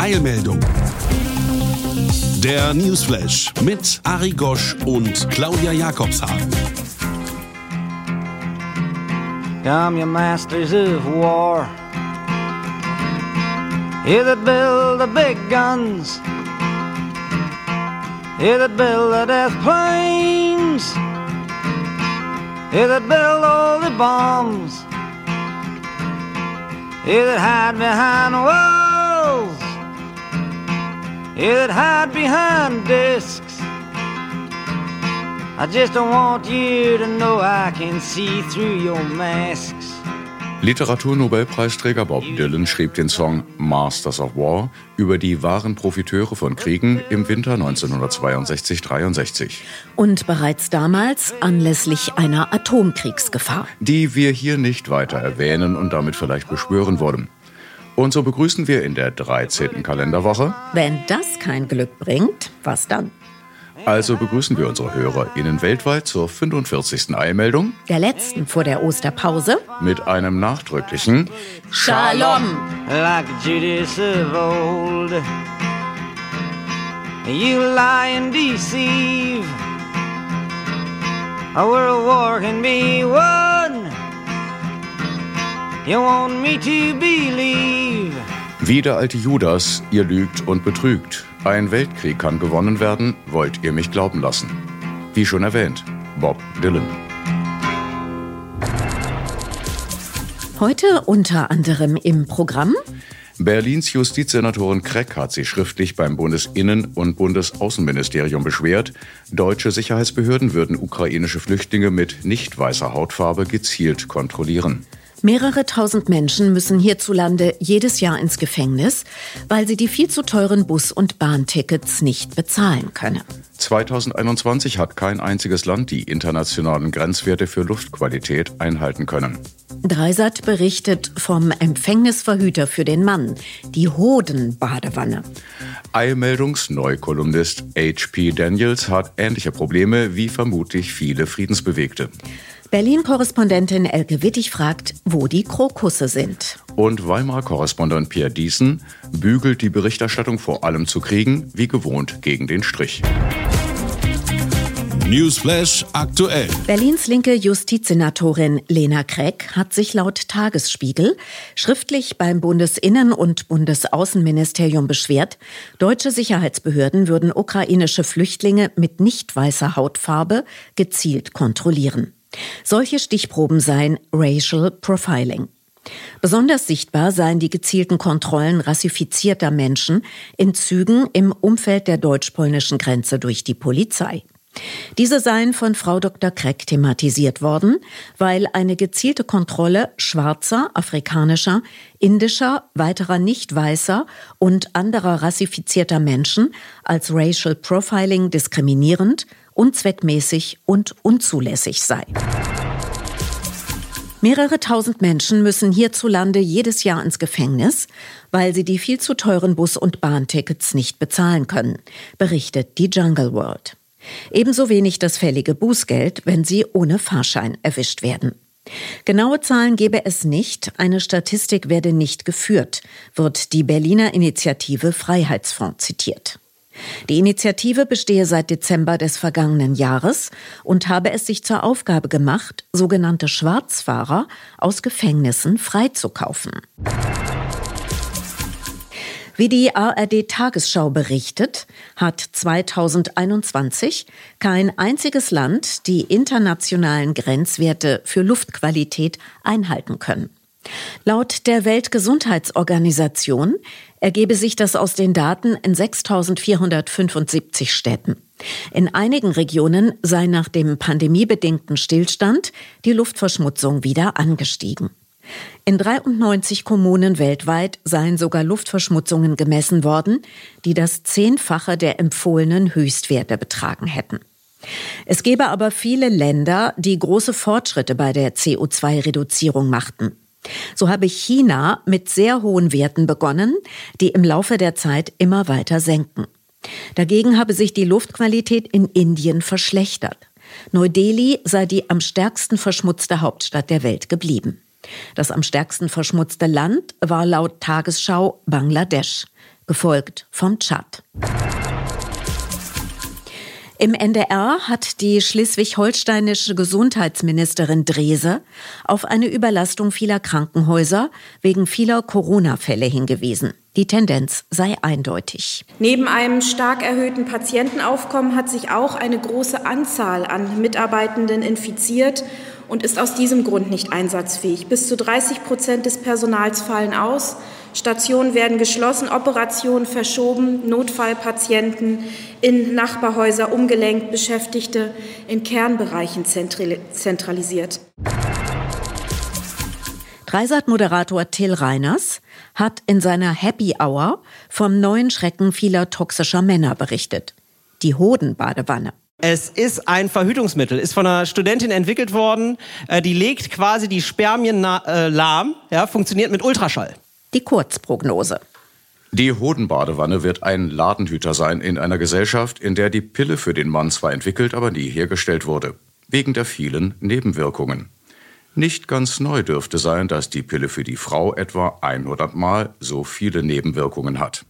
Eilmeldung. Der Newsflash mit Ari Gosch und Claudia Jakobshagen. Come, you masters of war. You that build the big guns. You that build the death planes. You that build all the bombs. You that hide behind walls. That hide behind discs. I just don't want you to know I can see through your masks. Literaturnobelpreisträger Bob Dylan schrieb den Song Masters of War über die wahren Profiteure von Kriegen im Winter 1962-63. Und bereits damals anlässlich einer Atomkriegsgefahr. Die wir hier nicht weiter erwähnen und damit vielleicht beschwören wollen. Und so begrüßen wir in der 13. Kalenderwoche. Wenn das kein Glück bringt, was dann? Also begrüßen wir unsere HörerInnen weltweit zur 45. Eilmeldung. Der letzten vor der Osterpause. Mit einem nachdrücklichen Shalom. Like Judas of old. You lie and deceive. A world war can be won. You want me to believe. Wie der alte Judas, ihr lügt und betrügt. Ein Weltkrieg kann gewonnen werden, wollt ihr mich glauben lassen. Wie schon erwähnt, Bob Dylan. Heute unter anderem im Programm Berlins Justizsenatorin Kreck hat sich schriftlich beim Bundesinnen- und Bundesaußenministerium beschwert, deutsche Sicherheitsbehörden würden ukrainische Flüchtlinge mit nicht weißer Hautfarbe gezielt kontrollieren. Mehrere tausend Menschen müssen hierzulande jedes Jahr ins Gefängnis, weil sie die viel zu teuren Bus- und Bahntickets nicht bezahlen können. 2021 hat kein einziges Land die internationalen Grenzwerte für Luftqualität einhalten können. Dreisat berichtet vom Empfängnisverhüter für den Mann, die Hodenbadewanne. Eilmeldungsneukolumnist H.P. Daniels hat ähnliche Probleme wie vermutlich viele Friedensbewegte. Berlin-Korrespondentin Elke Wittig fragt, wo die Krokusse sind. Und Weimar-Korrespondent Pierre Diesen bügelt die Berichterstattung vor allem zu Kriegen, wie gewohnt, gegen den Strich. Newsflash aktuell. Berlins linke Justizsenatorin Lena Kreck hat sich laut Tagesspiegel schriftlich beim Bundesinnen- und Bundesaußenministerium beschwert, deutsche Sicherheitsbehörden würden ukrainische Flüchtlinge mit nicht weißer Hautfarbe gezielt kontrollieren. Solche Stichproben seien Racial Profiling. Besonders sichtbar seien die gezielten Kontrollen rassifizierter Menschen in Zügen im Umfeld der deutsch-polnischen Grenze durch die Polizei. Diese seien von Frau Dr. Kreck thematisiert worden, weil eine gezielte Kontrolle schwarzer, afrikanischer, indischer, weiterer nicht weißer und anderer rassifizierter Menschen als Racial Profiling diskriminierend, unzweckmäßig und unzulässig sei. Mehrere tausend Menschen müssen hierzulande jedes Jahr ins Gefängnis, weil sie die viel zu teuren Bus- und Bahntickets nicht bezahlen können, berichtet die Jungle World. Ebenso wenig das fällige Bußgeld, wenn sie ohne Fahrschein erwischt werden. Genaue Zahlen gebe es nicht, eine Statistik werde nicht geführt, wird die Berliner Initiative Freiheitsfonds zitiert. Die Initiative bestehe seit Dezember des vergangenen Jahres und habe es sich zur Aufgabe gemacht, sogenannte Schwarzfahrer aus Gefängnissen freizukaufen. Wie die ARD Tagesschau berichtet, hat 2021 kein einziges Land die internationalen Grenzwerte für Luftqualität einhalten können. Laut der Weltgesundheitsorganisation ergebe sich das aus den Daten in 6475 Städten. In einigen Regionen sei nach dem pandemiebedingten Stillstand die Luftverschmutzung wieder angestiegen. In 93 Kommunen weltweit seien sogar Luftverschmutzungen gemessen worden, die das Zehnfache der empfohlenen Höchstwerte betragen hätten. Es gebe aber viele Länder, die große Fortschritte bei der CO2-Reduzierung machten. So habe China mit sehr hohen Werten begonnen, die im Laufe der Zeit immer weiter senken. Dagegen habe sich die Luftqualität in Indien verschlechtert. Neu-Delhi sei die am stärksten verschmutzte Hauptstadt der Welt geblieben. Das am stärksten verschmutzte Land war laut Tagesschau Bangladesch, gefolgt vom Tschad. Im NDR hat die schleswig-holsteinische Gesundheitsministerin Drese auf eine Überlastung vieler Krankenhäuser wegen vieler Corona-Fälle hingewiesen. Die Tendenz sei eindeutig. Neben einem stark erhöhten Patientenaufkommen hat sich auch eine große Anzahl an Mitarbeitenden infiziert und ist aus diesem Grund nicht einsatzfähig. Bis zu 30 Prozent des Personals fallen aus. Stationen werden geschlossen, Operationen verschoben, Notfallpatienten in Nachbarhäuser umgelenkt, Beschäftigte in Kernbereichen zentralisiert. Dreisat-Moderator Till Reiners hat in seiner Happy Hour vom neuen Schrecken vieler toxischer Männer berichtet. Die Hodenbadewanne. Es ist ein Verhütungsmittel, ist von einer Studentin entwickelt worden. Äh, die legt quasi die Spermien äh, lahm, ja, funktioniert mit Ultraschall. Die Kurzprognose. Die Hodenbadewanne wird ein Ladenhüter sein in einer Gesellschaft, in der die Pille für den Mann zwar entwickelt, aber nie hergestellt wurde. Wegen der vielen Nebenwirkungen. Nicht ganz neu dürfte sein, dass die Pille für die Frau etwa 100 Mal so viele Nebenwirkungen hat.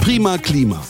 Prima Klima.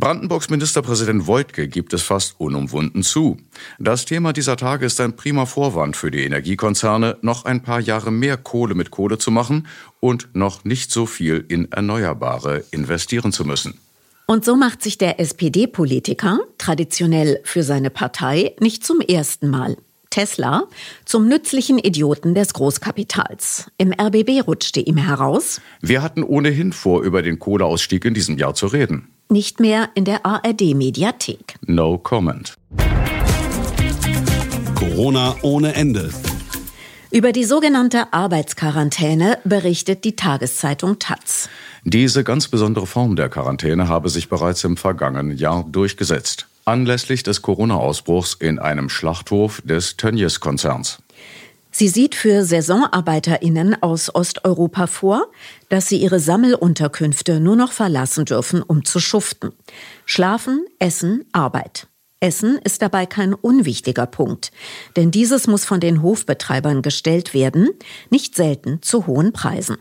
Brandenburgs Ministerpräsident Wojtke gibt es fast unumwunden zu. Das Thema dieser Tage ist ein prima Vorwand für die Energiekonzerne, noch ein paar Jahre mehr Kohle mit Kohle zu machen und noch nicht so viel in Erneuerbare investieren zu müssen. Und so macht sich der SPD-Politiker, traditionell für seine Partei, nicht zum ersten Mal. Tesla zum nützlichen Idioten des Großkapitals. Im RBB rutschte ihm heraus. Wir hatten ohnehin vor, über den Kohleausstieg in diesem Jahr zu reden nicht mehr in der ARD-Mediathek. No comment. Corona ohne Ende. Über die sogenannte Arbeitsquarantäne berichtet die Tageszeitung Taz. Diese ganz besondere Form der Quarantäne habe sich bereits im vergangenen Jahr durchgesetzt. Anlässlich des Corona-Ausbruchs in einem Schlachthof des Tönnies-Konzerns. Sie sieht für Saisonarbeiterinnen aus Osteuropa vor, dass sie ihre Sammelunterkünfte nur noch verlassen dürfen, um zu schuften. Schlafen, Essen, Arbeit. Essen ist dabei kein unwichtiger Punkt, denn dieses muss von den Hofbetreibern gestellt werden, nicht selten zu hohen Preisen.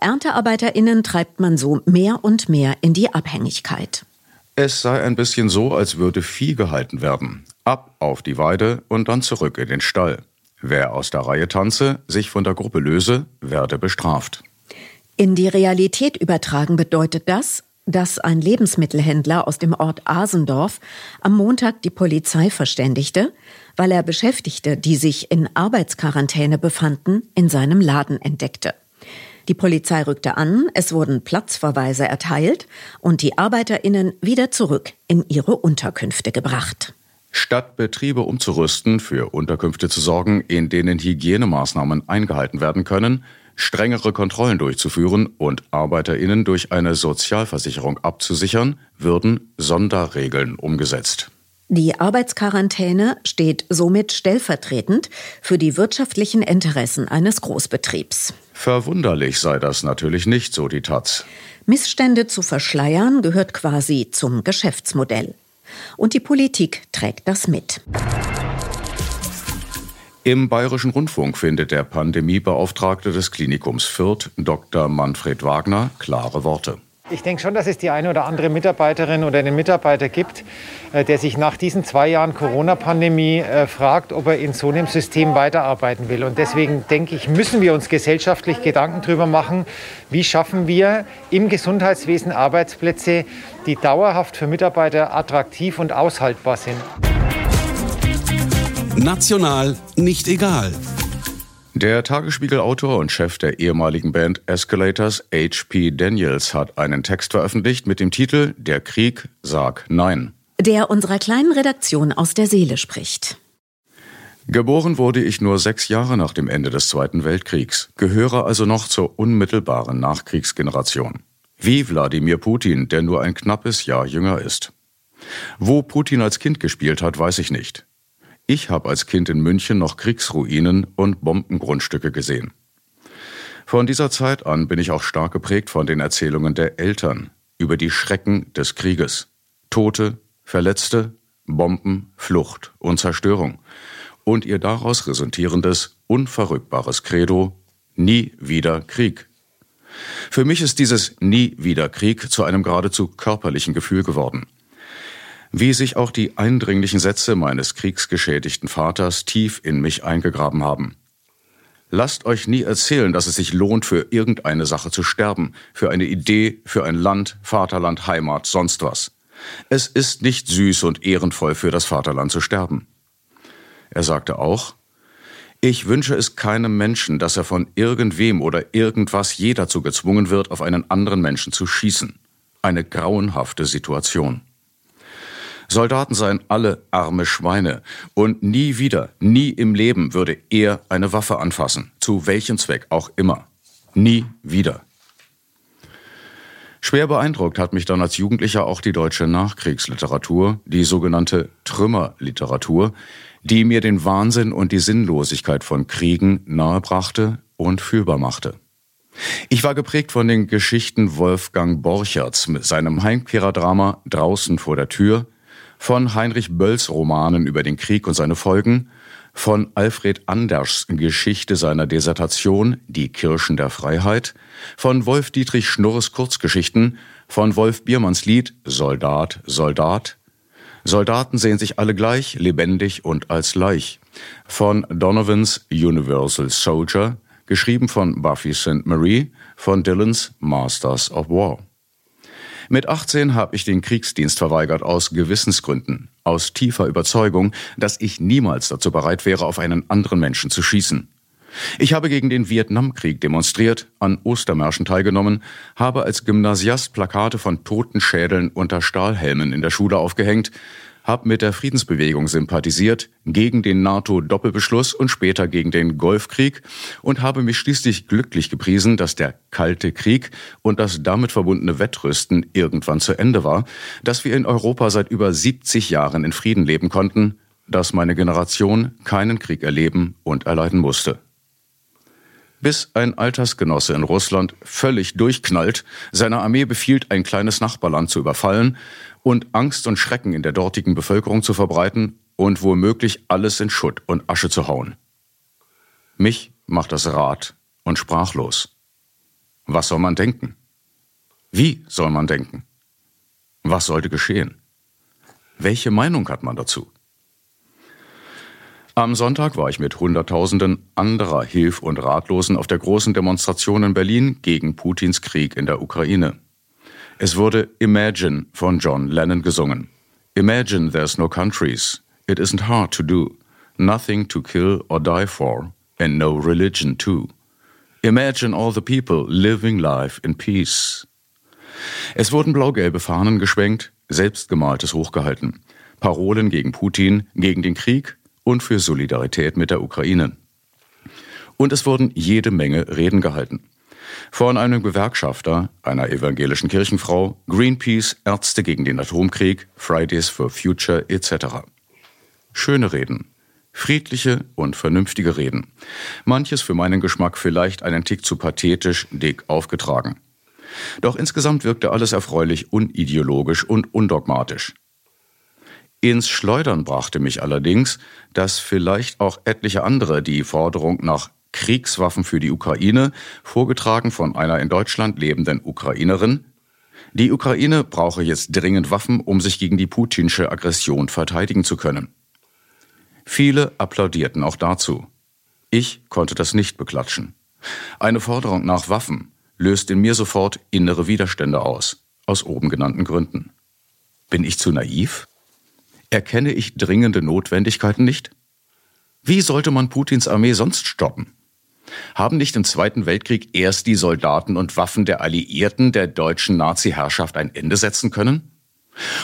Erntearbeiterinnen treibt man so mehr und mehr in die Abhängigkeit. Es sei ein bisschen so, als würde Vieh gehalten werden. Ab auf die Weide und dann zurück in den Stall. Wer aus der Reihe tanze, sich von der Gruppe löse, werde bestraft. In die Realität übertragen bedeutet das, dass ein Lebensmittelhändler aus dem Ort Asendorf am Montag die Polizei verständigte, weil er Beschäftigte, die sich in Arbeitsquarantäne befanden, in seinem Laden entdeckte. Die Polizei rückte an, es wurden Platzverweise erteilt und die Arbeiterinnen wieder zurück in ihre Unterkünfte gebracht. Statt Betriebe umzurüsten, für Unterkünfte zu sorgen, in denen Hygienemaßnahmen eingehalten werden können, strengere Kontrollen durchzuführen und Arbeiterinnen durch eine Sozialversicherung abzusichern, würden Sonderregeln umgesetzt. Die Arbeitsquarantäne steht somit stellvertretend für die wirtschaftlichen Interessen eines Großbetriebs. Verwunderlich sei das natürlich nicht, so die Taz. Missstände zu verschleiern gehört quasi zum Geschäftsmodell. Und die Politik trägt das mit. Im Bayerischen Rundfunk findet der Pandemiebeauftragte des Klinikums Fürth, Dr. Manfred Wagner, klare Worte. Ich denke schon, dass es die eine oder andere Mitarbeiterin oder einen Mitarbeiter gibt, äh, der sich nach diesen zwei Jahren Corona-Pandemie äh, fragt, ob er in so einem System weiterarbeiten will. Und deswegen denke ich, müssen wir uns gesellschaftlich Gedanken darüber machen, wie schaffen wir im Gesundheitswesen Arbeitsplätze, die dauerhaft für Mitarbeiter attraktiv und aushaltbar sind. National nicht egal. Der Tagesspiegel-Autor und Chef der ehemaligen Band Escalators, H.P. Daniels, hat einen Text veröffentlicht mit dem Titel Der Krieg, sag Nein. Der unserer kleinen Redaktion aus der Seele spricht. Geboren wurde ich nur sechs Jahre nach dem Ende des Zweiten Weltkriegs, gehöre also noch zur unmittelbaren Nachkriegsgeneration. Wie Wladimir Putin, der nur ein knappes Jahr jünger ist. Wo Putin als Kind gespielt hat, weiß ich nicht. Ich habe als Kind in München noch Kriegsruinen und Bombengrundstücke gesehen. Von dieser Zeit an bin ich auch stark geprägt von den Erzählungen der Eltern über die Schrecken des Krieges. Tote, Verletzte, Bomben, Flucht und Zerstörung und ihr daraus resultierendes, unverrückbares Credo Nie wieder Krieg. Für mich ist dieses Nie wieder Krieg zu einem geradezu körperlichen Gefühl geworden. Wie sich auch die eindringlichen Sätze meines kriegsgeschädigten Vaters tief in mich eingegraben haben. Lasst euch nie erzählen, dass es sich lohnt, für irgendeine Sache zu sterben, für eine Idee, für ein Land, Vaterland, Heimat, sonst was. Es ist nicht süß und ehrenvoll für das Vaterland zu sterben. Er sagte auch, ich wünsche es keinem Menschen, dass er von irgendwem oder irgendwas je dazu gezwungen wird, auf einen anderen Menschen zu schießen. Eine grauenhafte Situation. Soldaten seien alle arme Schweine und nie wieder, nie im Leben würde er eine Waffe anfassen, zu welchem Zweck auch immer. Nie wieder. Schwer beeindruckt hat mich dann als Jugendlicher auch die deutsche Nachkriegsliteratur, die sogenannte Trümmerliteratur, die mir den Wahnsinn und die Sinnlosigkeit von Kriegen nahebrachte und fühlbar machte. Ich war geprägt von den Geschichten Wolfgang Borcherts mit seinem Heimkehrerdrama Draußen vor der Tür, von Heinrich Bölls Romanen über den Krieg und seine Folgen, von Alfred Anders Geschichte seiner Desertation Die Kirschen der Freiheit, von Wolf Dietrich Schnurres Kurzgeschichten, von Wolf Biermanns Lied Soldat, Soldat, Soldaten sehen sich alle gleich, lebendig und als Leich. Von Donovans Universal Soldier, geschrieben von Buffy St. Marie, von Dylans Masters of War. Mit 18 habe ich den Kriegsdienst verweigert aus Gewissensgründen, aus tiefer Überzeugung, dass ich niemals dazu bereit wäre, auf einen anderen Menschen zu schießen. Ich habe gegen den Vietnamkrieg demonstriert, an Ostermärschen teilgenommen, habe als Gymnasiast Plakate von Totenschädeln unter Stahlhelmen in der Schule aufgehängt, habe mit der Friedensbewegung sympathisiert, gegen den NATO-Doppelbeschluss und später gegen den Golfkrieg und habe mich schließlich glücklich gepriesen, dass der Kalte Krieg und das damit verbundene Wettrüsten irgendwann zu Ende war, dass wir in Europa seit über 70 Jahren in Frieden leben konnten, dass meine Generation keinen Krieg erleben und erleiden musste. Bis ein Altersgenosse in Russland völlig durchknallt, seiner Armee befiehlt, ein kleines Nachbarland zu überfallen und Angst und Schrecken in der dortigen Bevölkerung zu verbreiten und womöglich alles in Schutt und Asche zu hauen. Mich macht das Rat und sprachlos. Was soll man denken? Wie soll man denken? Was sollte geschehen? Welche Meinung hat man dazu? Am Sonntag war ich mit Hunderttausenden anderer Hilf- und Ratlosen auf der großen Demonstration in Berlin gegen Putins Krieg in der Ukraine. Es wurde Imagine von John Lennon gesungen. Imagine there's no countries. It isn't hard to do. Nothing to kill or die for. And no religion too. Imagine all the people living life in peace. Es wurden blau-gelbe Fahnen geschwenkt, selbstgemaltes hochgehalten. Parolen gegen Putin, gegen den Krieg, und für Solidarität mit der Ukraine. Und es wurden jede Menge Reden gehalten. Von einem Gewerkschafter, einer evangelischen Kirchenfrau, Greenpeace, Ärzte gegen den Atomkrieg, Fridays for Future etc. Schöne Reden, friedliche und vernünftige Reden. Manches für meinen Geschmack vielleicht einen Tick zu pathetisch, dick aufgetragen. Doch insgesamt wirkte alles erfreulich unideologisch und undogmatisch. Ins Schleudern brachte mich allerdings, dass vielleicht auch etliche andere die Forderung nach Kriegswaffen für die Ukraine, vorgetragen von einer in Deutschland lebenden Ukrainerin, die Ukraine brauche jetzt dringend Waffen, um sich gegen die putinsche Aggression verteidigen zu können. Viele applaudierten auch dazu. Ich konnte das nicht beklatschen. Eine Forderung nach Waffen löst in mir sofort innere Widerstände aus, aus oben genannten Gründen. Bin ich zu naiv? Erkenne ich dringende Notwendigkeiten nicht? Wie sollte man Putins Armee sonst stoppen? Haben nicht im Zweiten Weltkrieg erst die Soldaten und Waffen der Alliierten der deutschen Nazi-Herrschaft ein Ende setzen können?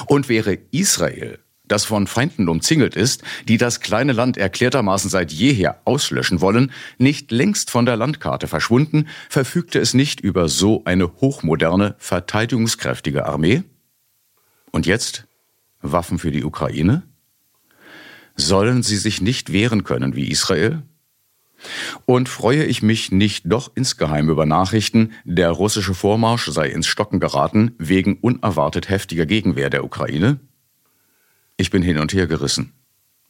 Und wäre Israel, das von Feinden umzingelt ist, die das kleine Land erklärtermaßen seit jeher auslöschen wollen, nicht längst von der Landkarte verschwunden, verfügte es nicht über so eine hochmoderne, verteidigungskräftige Armee? Und jetzt Waffen für die Ukraine? Sollen sie sich nicht wehren können wie Israel? Und freue ich mich nicht doch insgeheim über Nachrichten, der russische Vormarsch sei ins Stocken geraten wegen unerwartet heftiger Gegenwehr der Ukraine? Ich bin hin und her gerissen,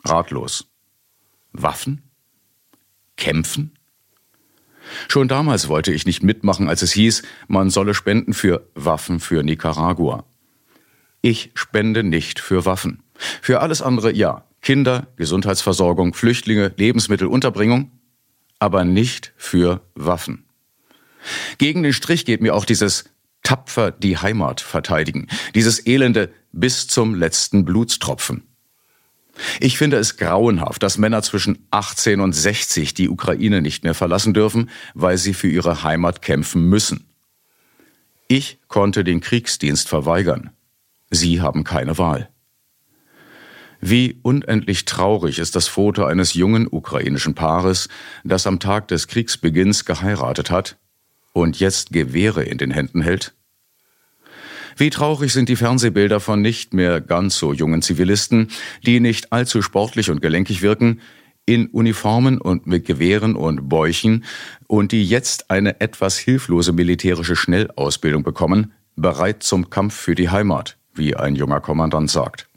ratlos. Waffen? Kämpfen? Schon damals wollte ich nicht mitmachen, als es hieß, man solle spenden für Waffen für Nicaragua. Ich spende nicht für Waffen. Für alles andere ja. Kinder, Gesundheitsversorgung, Flüchtlinge, Lebensmittelunterbringung, aber nicht für Waffen. Gegen den Strich geht mir auch dieses tapfer die Heimat verteidigen, dieses elende bis zum letzten Blutstropfen. Ich finde es grauenhaft, dass Männer zwischen 18 und 60 die Ukraine nicht mehr verlassen dürfen, weil sie für ihre Heimat kämpfen müssen. Ich konnte den Kriegsdienst verweigern. Sie haben keine Wahl. Wie unendlich traurig ist das Foto eines jungen ukrainischen Paares, das am Tag des Kriegsbeginns geheiratet hat und jetzt Gewehre in den Händen hält? Wie traurig sind die Fernsehbilder von nicht mehr ganz so jungen Zivilisten, die nicht allzu sportlich und gelenkig wirken, in Uniformen und mit Gewehren und Bäuchen und die jetzt eine etwas hilflose militärische Schnellausbildung bekommen, bereit zum Kampf für die Heimat, wie ein junger Kommandant sagt.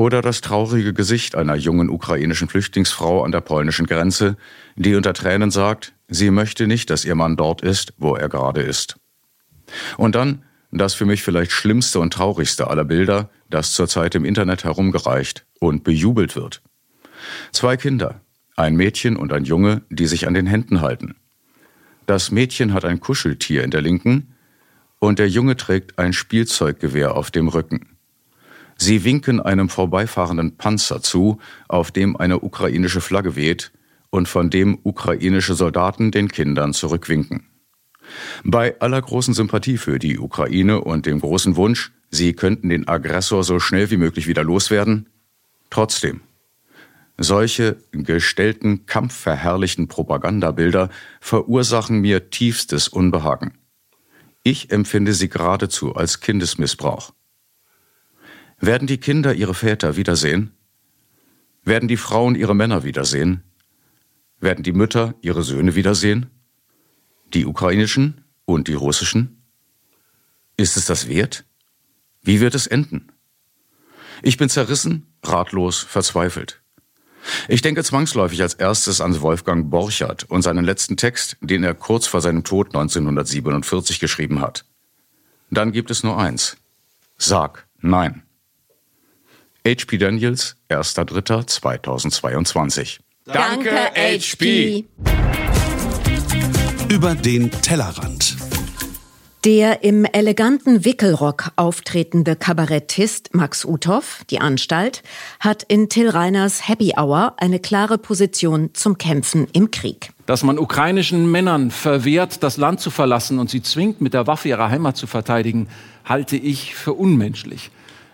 Oder das traurige Gesicht einer jungen ukrainischen Flüchtlingsfrau an der polnischen Grenze, die unter Tränen sagt, sie möchte nicht, dass ihr Mann dort ist, wo er gerade ist. Und dann das für mich vielleicht schlimmste und traurigste aller Bilder, das zurzeit im Internet herumgereicht und bejubelt wird. Zwei Kinder, ein Mädchen und ein Junge, die sich an den Händen halten. Das Mädchen hat ein Kuscheltier in der linken und der Junge trägt ein Spielzeuggewehr auf dem Rücken. Sie winken einem vorbeifahrenden Panzer zu, auf dem eine ukrainische Flagge weht und von dem ukrainische Soldaten den Kindern zurückwinken. Bei aller großen Sympathie für die Ukraine und dem großen Wunsch, sie könnten den Aggressor so schnell wie möglich wieder loswerden, trotzdem. Solche gestellten, kampfverherrlichten Propagandabilder verursachen mir tiefstes Unbehagen. Ich empfinde sie geradezu als Kindesmissbrauch. Werden die Kinder ihre Väter wiedersehen? Werden die Frauen ihre Männer wiedersehen? Werden die Mütter ihre Söhne wiedersehen? Die ukrainischen und die russischen? Ist es das wert? Wie wird es enden? Ich bin zerrissen, ratlos, verzweifelt. Ich denke zwangsläufig als erstes an Wolfgang Borchardt und seinen letzten Text, den er kurz vor seinem Tod 1947 geschrieben hat. Dann gibt es nur eins. Sag Nein. HP Daniels, 1.3.2022. Danke, HP. Über den Tellerrand. Der im eleganten Wickelrock auftretende Kabarettist Max Uthoff, die Anstalt, hat in Till Reiners Happy Hour eine klare Position zum Kämpfen im Krieg. Dass man ukrainischen Männern verwehrt, das Land zu verlassen und sie zwingt, mit der Waffe ihre Heimat zu verteidigen, halte ich für unmenschlich.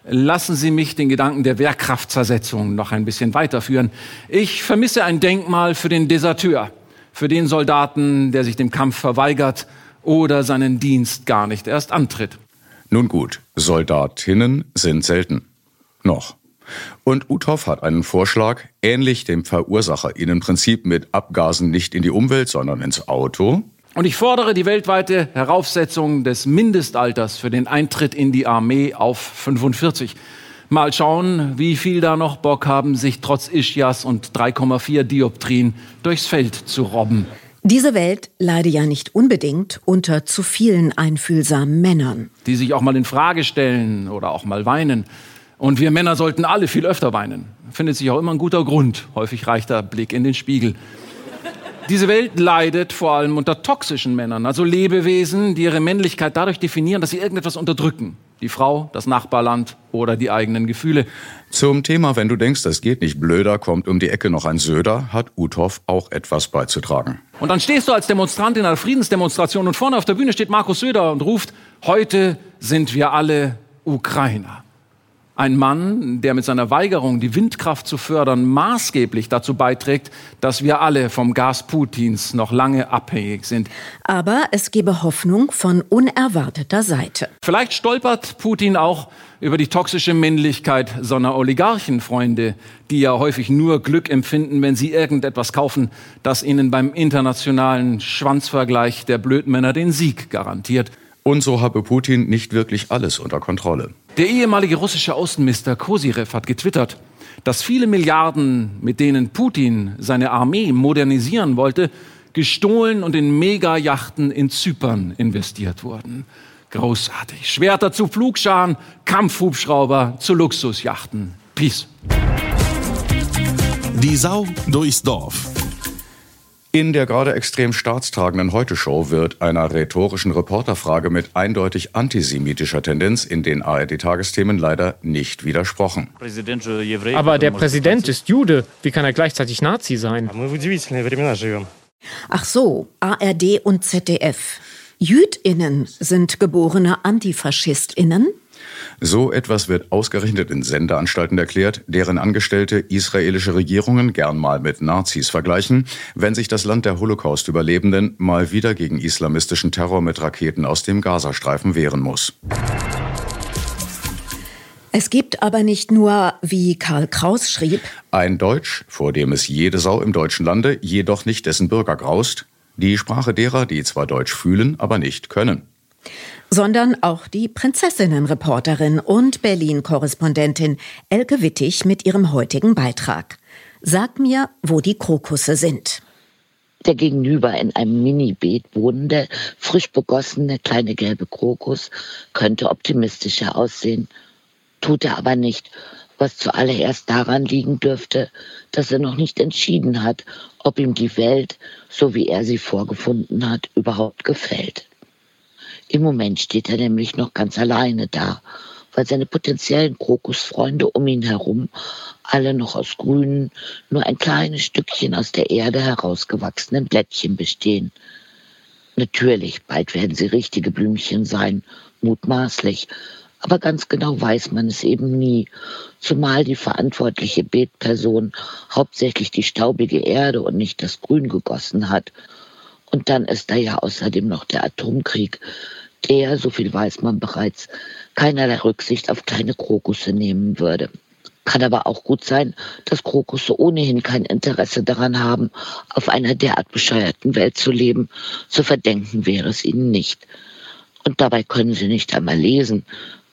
Lassen Sie mich den Gedanken der Wehrkraftzersetzung noch ein bisschen weiterführen. Ich vermisse ein Denkmal für den Deserteur, für den Soldaten, der sich dem Kampf verweigert oder seinen Dienst gar nicht erst antritt. Nun gut, Soldatinnen sind selten. Noch. Und Uthoff hat einen Vorschlag, ähnlich dem Verursacherinnenprinzip mit Abgasen nicht in die Umwelt, sondern ins Auto. Und ich fordere die weltweite Heraufsetzung des Mindestalters für den Eintritt in die Armee auf 45. Mal schauen, wie viel da noch Bock haben, sich trotz Ischias und 3,4 Dioptrien durchs Feld zu robben. Diese Welt leide ja nicht unbedingt unter zu vielen einfühlsamen Männern. Die sich auch mal in Frage stellen oder auch mal weinen. Und wir Männer sollten alle viel öfter weinen. Findet sich auch immer ein guter Grund. Häufig reicht der Blick in den Spiegel. Diese Welt leidet vor allem unter toxischen Männern, also Lebewesen, die ihre Männlichkeit dadurch definieren, dass sie irgendetwas unterdrücken, Die Frau, das Nachbarland oder die eigenen Gefühle. Zum Thema, wenn du denkst, das geht nicht blöder, kommt um die Ecke noch ein Söder, hat Uthoff auch etwas beizutragen. Und dann stehst du als Demonstrant in einer Friedensdemonstration und vorne auf der Bühne steht Markus Söder und ruft, heute sind wir alle Ukrainer. Ein Mann, der mit seiner Weigerung, die Windkraft zu fördern, maßgeblich dazu beiträgt, dass wir alle vom Gas Putins noch lange abhängig sind. Aber es gebe Hoffnung von unerwarteter Seite. Vielleicht stolpert Putin auch über die toxische Männlichkeit seiner Oligarchenfreunde, die ja häufig nur Glück empfinden, wenn sie irgendetwas kaufen, das ihnen beim internationalen Schwanzvergleich der Blödmänner den Sieg garantiert. Und so habe Putin nicht wirklich alles unter Kontrolle. Der ehemalige russische Außenminister Kosirev hat getwittert, dass viele Milliarden, mit denen Putin seine Armee modernisieren wollte, gestohlen und in Megajachten in Zypern investiert wurden. Großartig. Schwerter zu Flugscharen, Kampfhubschrauber zu Luxusjachten. Peace. Die Sau durchs Dorf. In der gerade extrem staatstragenden Heute-Show wird einer rhetorischen Reporterfrage mit eindeutig antisemitischer Tendenz in den ARD-Tagesthemen leider nicht widersprochen. Aber der Präsident ist Jude. Wie kann er gleichzeitig Nazi sein? Ach so, ARD und ZDF. JüdInnen sind geborene AntifaschistInnen? So etwas wird ausgerechnet in Sendeanstalten erklärt, deren Angestellte israelische Regierungen gern mal mit Nazis vergleichen, wenn sich das Land der Holocaust-Überlebenden mal wieder gegen islamistischen Terror mit Raketen aus dem Gazastreifen wehren muss. Es gibt aber nicht nur, wie Karl Kraus schrieb, ein Deutsch, vor dem es jede Sau im deutschen Lande, jedoch nicht dessen Bürger graust, die Sprache derer, die zwar Deutsch fühlen, aber nicht können sondern auch die Prinzessinnenreporterin und Berlin-Korrespondentin Elke Wittig mit ihrem heutigen Beitrag. Sag mir, wo die Krokusse sind. Der gegenüber in einem Mini-Beet wohnende, frisch begossene kleine gelbe Krokus könnte optimistischer aussehen. Tut er aber nicht, was zuallererst daran liegen dürfte, dass er noch nicht entschieden hat, ob ihm die Welt, so wie er sie vorgefunden hat, überhaupt gefällt. Im Moment steht er nämlich noch ganz alleine da, weil seine potenziellen Krokusfreunde um ihn herum alle noch aus grünen, nur ein kleines Stückchen aus der Erde herausgewachsenen Blättchen bestehen. Natürlich, bald werden sie richtige Blümchen sein, mutmaßlich, aber ganz genau weiß man es eben nie, zumal die verantwortliche Beetperson hauptsächlich die staubige Erde und nicht das Grün gegossen hat. Und dann ist da ja außerdem noch der Atomkrieg, der, so viel weiß man bereits, keinerlei Rücksicht auf kleine Krokusse nehmen würde. Kann aber auch gut sein, dass Krokusse ohnehin kein Interesse daran haben, auf einer derart bescheuerten Welt zu leben. Zu verdenken wäre es ihnen nicht. Und dabei können sie nicht einmal lesen,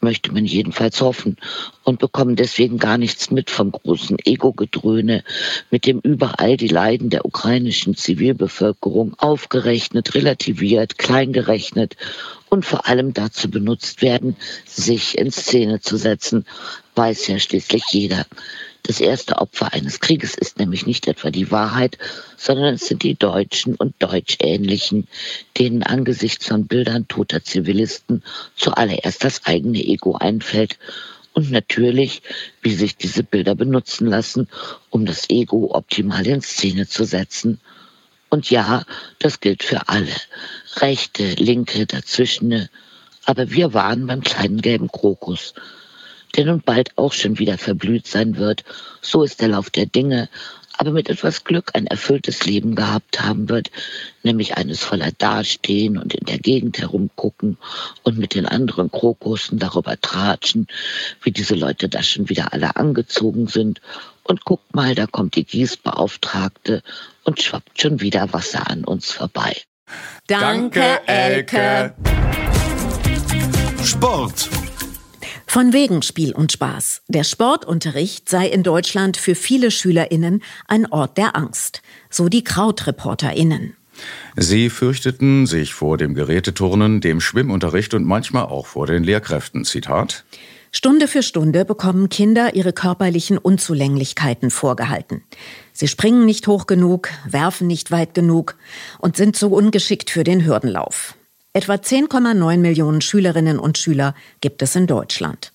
möchte man jedenfalls hoffen, und bekommen deswegen gar nichts mit vom großen Ego-Gedröhne, mit dem überall die Leiden der ukrainischen Zivilbevölkerung aufgerechnet, relativiert, kleingerechnet und vor allem dazu benutzt werden, sich in Szene zu setzen, weiß ja schließlich jeder. Das erste Opfer eines Krieges ist nämlich nicht etwa die Wahrheit, sondern es sind die Deutschen und Deutschähnlichen, denen angesichts von Bildern toter Zivilisten zuallererst das eigene Ego einfällt und natürlich, wie sich diese Bilder benutzen lassen, um das Ego optimal in Szene zu setzen. Und ja, das gilt für alle. Rechte, linke, dazwischen. Aber wir waren beim kleinen gelben Krokus der nun bald auch schon wieder verblüht sein wird. So ist der Lauf der Dinge, aber mit etwas Glück ein erfülltes Leben gehabt haben wird, nämlich eines voller Dastehen und in der Gegend herumgucken und mit den anderen Krokussen darüber tratschen, wie diese Leute da schon wieder alle angezogen sind. Und guckt mal, da kommt die Gießbeauftragte und schwappt schon wieder Wasser an uns vorbei. Danke, Elke. Sport. Von wegen Spiel und Spaß. Der Sportunterricht sei in Deutschland für viele SchülerInnen ein Ort der Angst. So die KrautreporterInnen. Sie fürchteten sich vor dem Geräteturnen, dem Schwimmunterricht und manchmal auch vor den Lehrkräften. Zitat. Stunde für Stunde bekommen Kinder ihre körperlichen Unzulänglichkeiten vorgehalten. Sie springen nicht hoch genug, werfen nicht weit genug und sind so ungeschickt für den Hürdenlauf. Etwa 10,9 Millionen Schülerinnen und Schüler gibt es in Deutschland.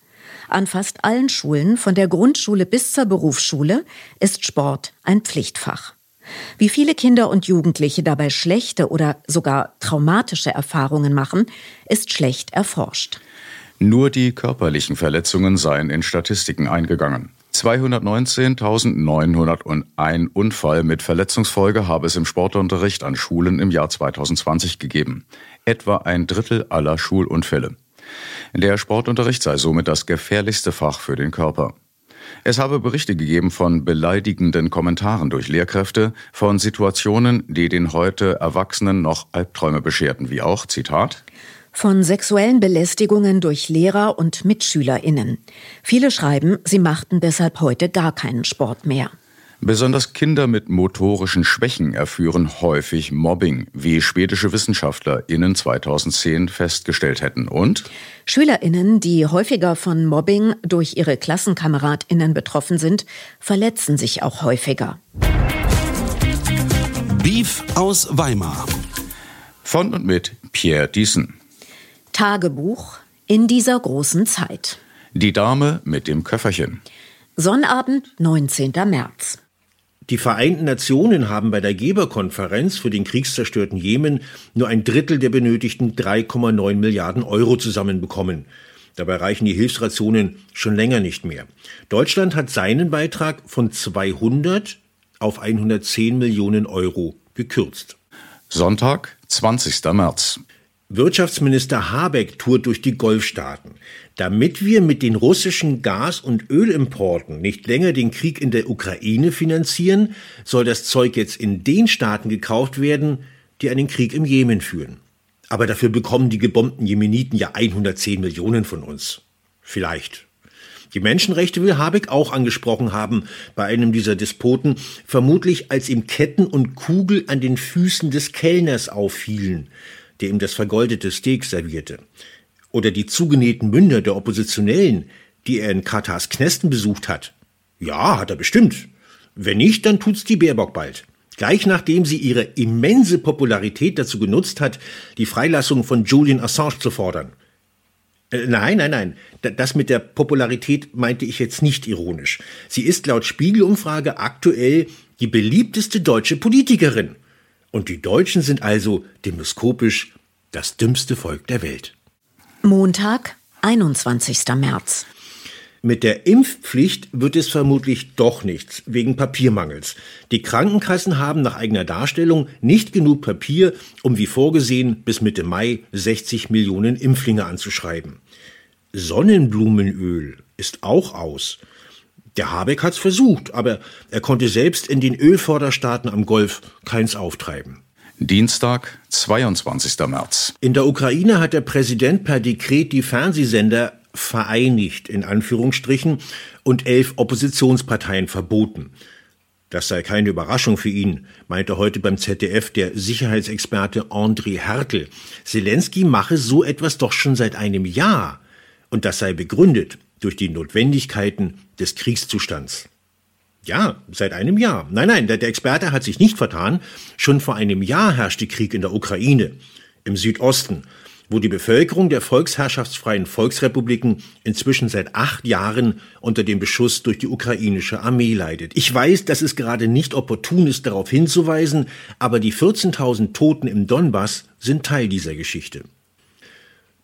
An fast allen Schulen, von der Grundschule bis zur Berufsschule, ist Sport ein Pflichtfach. Wie viele Kinder und Jugendliche dabei schlechte oder sogar traumatische Erfahrungen machen, ist schlecht erforscht. Nur die körperlichen Verletzungen seien in Statistiken eingegangen. 219.901 Unfall mit Verletzungsfolge habe es im Sportunterricht an Schulen im Jahr 2020 gegeben. Etwa ein Drittel aller Schulunfälle. Der Sportunterricht sei somit das gefährlichste Fach für den Körper. Es habe Berichte gegeben von beleidigenden Kommentaren durch Lehrkräfte, von Situationen, die den heute Erwachsenen noch Albträume bescherten, wie auch, Zitat, von sexuellen Belästigungen durch Lehrer und Mitschülerinnen. Viele schreiben, sie machten deshalb heute gar keinen Sport mehr. Besonders Kinder mit motorischen Schwächen erführen häufig Mobbing, wie schwedische WissenschaftlerInnen 2010 festgestellt hätten. Und? SchülerInnen, die häufiger von Mobbing durch ihre KlassenkameradInnen betroffen sind, verletzen sich auch häufiger. Beef aus Weimar. Von und mit Pierre Diesen. Tagebuch in dieser großen Zeit. Die Dame mit dem Köfferchen. Sonnabend, 19. März. Die Vereinten Nationen haben bei der Geberkonferenz für den kriegszerstörten Jemen nur ein Drittel der benötigten 3,9 Milliarden Euro zusammenbekommen. Dabei reichen die Hilfsrationen schon länger nicht mehr. Deutschland hat seinen Beitrag von 200 auf 110 Millionen Euro gekürzt. Sonntag, 20. März. Wirtschaftsminister Habeck tourt durch die Golfstaaten. Damit wir mit den russischen Gas- und Ölimporten nicht länger den Krieg in der Ukraine finanzieren, soll das Zeug jetzt in den Staaten gekauft werden, die einen Krieg im Jemen führen. Aber dafür bekommen die gebombten Jemeniten ja 110 Millionen von uns. Vielleicht. Die Menschenrechte will Habeck auch angesprochen haben bei einem dieser Despoten, vermutlich als ihm Ketten und Kugel an den Füßen des Kellners auffielen der ihm das vergoldete Steak servierte. Oder die zugenähten Münder der Oppositionellen, die er in Katars Knästen besucht hat. Ja, hat er bestimmt. Wenn nicht, dann tut's die Baerbock bald. Gleich nachdem sie ihre immense Popularität dazu genutzt hat, die Freilassung von Julian Assange zu fordern. Äh, nein, nein, nein. Das mit der Popularität meinte ich jetzt nicht ironisch. Sie ist laut Spiegelumfrage aktuell die beliebteste deutsche Politikerin. Und die Deutschen sind also demoskopisch das dümmste Volk der Welt. Montag, 21. März. Mit der Impfpflicht wird es vermutlich doch nichts, wegen Papiermangels. Die Krankenkassen haben nach eigener Darstellung nicht genug Papier, um wie vorgesehen bis Mitte Mai 60 Millionen Impflinge anzuschreiben. Sonnenblumenöl ist auch aus. Der Habeck hat's versucht, aber er konnte selbst in den Ölförderstaaten am Golf keins auftreiben. Dienstag, 22. März. In der Ukraine hat der Präsident per Dekret die Fernsehsender vereinigt, in Anführungsstrichen, und elf Oppositionsparteien verboten. Das sei keine Überraschung für ihn, meinte heute beim ZDF der Sicherheitsexperte André Hertel. Zelensky mache so etwas doch schon seit einem Jahr. Und das sei begründet durch die Notwendigkeiten des Kriegszustands. Ja, seit einem Jahr. Nein, nein, der, der, Experte hat sich nicht vertan. Schon vor einem Jahr herrschte Krieg in der Ukraine, im Südosten, wo die Bevölkerung der volksherrschaftsfreien Volksrepubliken inzwischen seit acht Jahren unter dem Beschuss durch die ukrainische Armee leidet. Ich weiß, dass es gerade nicht opportun ist, darauf hinzuweisen, aber die 14.000 Toten im Donbass sind Teil dieser Geschichte.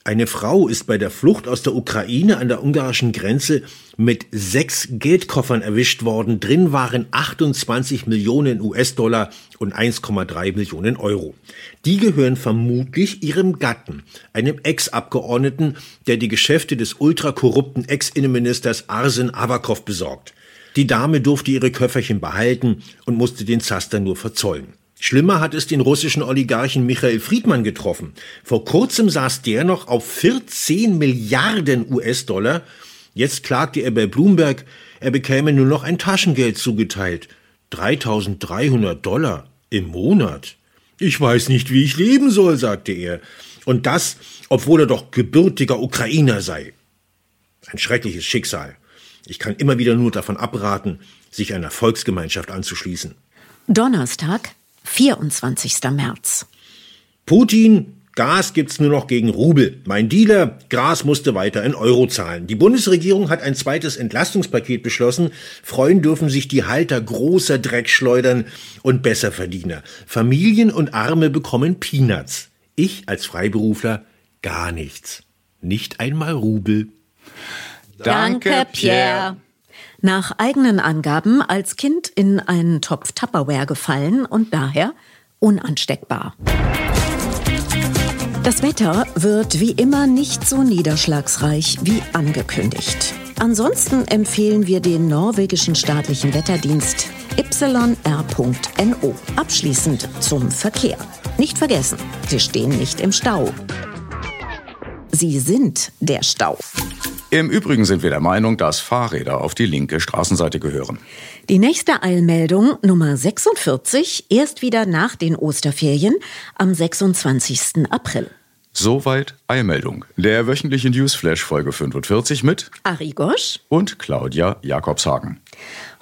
Eine Frau ist bei der Flucht aus der Ukraine an der ungarischen Grenze mit sechs Geldkoffern erwischt worden. Drin waren 28 Millionen US-Dollar und 1,3 Millionen Euro. Die gehören vermutlich ihrem Gatten, einem Ex-Abgeordneten, der die Geschäfte des ultrakorrupten Ex-Innenministers Arsen Avakov besorgt. Die Dame durfte ihre Köfferchen behalten und musste den Zaster nur verzollen. Schlimmer hat es den russischen Oligarchen Michael Friedmann getroffen. Vor kurzem saß der noch auf 14 Milliarden US-Dollar. Jetzt klagte er bei Bloomberg, er bekäme nur noch ein Taschengeld zugeteilt. 3300 Dollar im Monat. Ich weiß nicht, wie ich leben soll, sagte er. Und das, obwohl er doch gebürtiger Ukrainer sei. Ein schreckliches Schicksal. Ich kann immer wieder nur davon abraten, sich einer Volksgemeinschaft anzuschließen. Donnerstag, 24. März. Putin Gas gibt's nur noch gegen Rubel. Mein Dealer, Gras musste weiter in Euro zahlen. Die Bundesregierung hat ein zweites Entlastungspaket beschlossen. Freuen dürfen sich die Halter großer Dreckschleudern und Besserverdiener. Familien und Arme bekommen Peanuts. Ich als Freiberufler gar nichts. Nicht einmal Rubel. Danke, Pierre. Nach eigenen Angaben als Kind in einen Topf Tupperware gefallen und daher unansteckbar. Das Wetter wird wie immer nicht so niederschlagsreich wie angekündigt. Ansonsten empfehlen wir den norwegischen staatlichen Wetterdienst yr.no. Abschließend zum Verkehr. Nicht vergessen, Sie stehen nicht im Stau. Sie sind der Stau. Im Übrigen sind wir der Meinung, dass Fahrräder auf die linke Straßenseite gehören. Die nächste Eilmeldung, Nummer 46, erst wieder nach den Osterferien am 26. April. Soweit Eilmeldung. Der wöchentliche Newsflash Folge 45 mit Ari Gosch und Claudia Jakobshagen.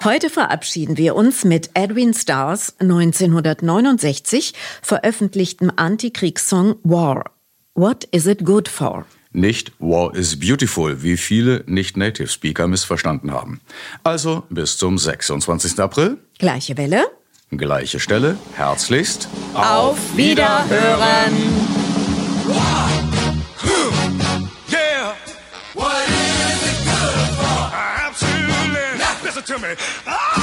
Heute verabschieden wir uns mit Edwin Stars 1969 veröffentlichtem Antikriegssong War. What is it good for? Nicht War is beautiful, wie viele Nicht-Native Speaker missverstanden haben. Also bis zum 26. April. Gleiche Welle. Gleiche Stelle. Herzlichst. Auf Wiederhören. Yeah. What is it good for? Absolutely. Listen to me.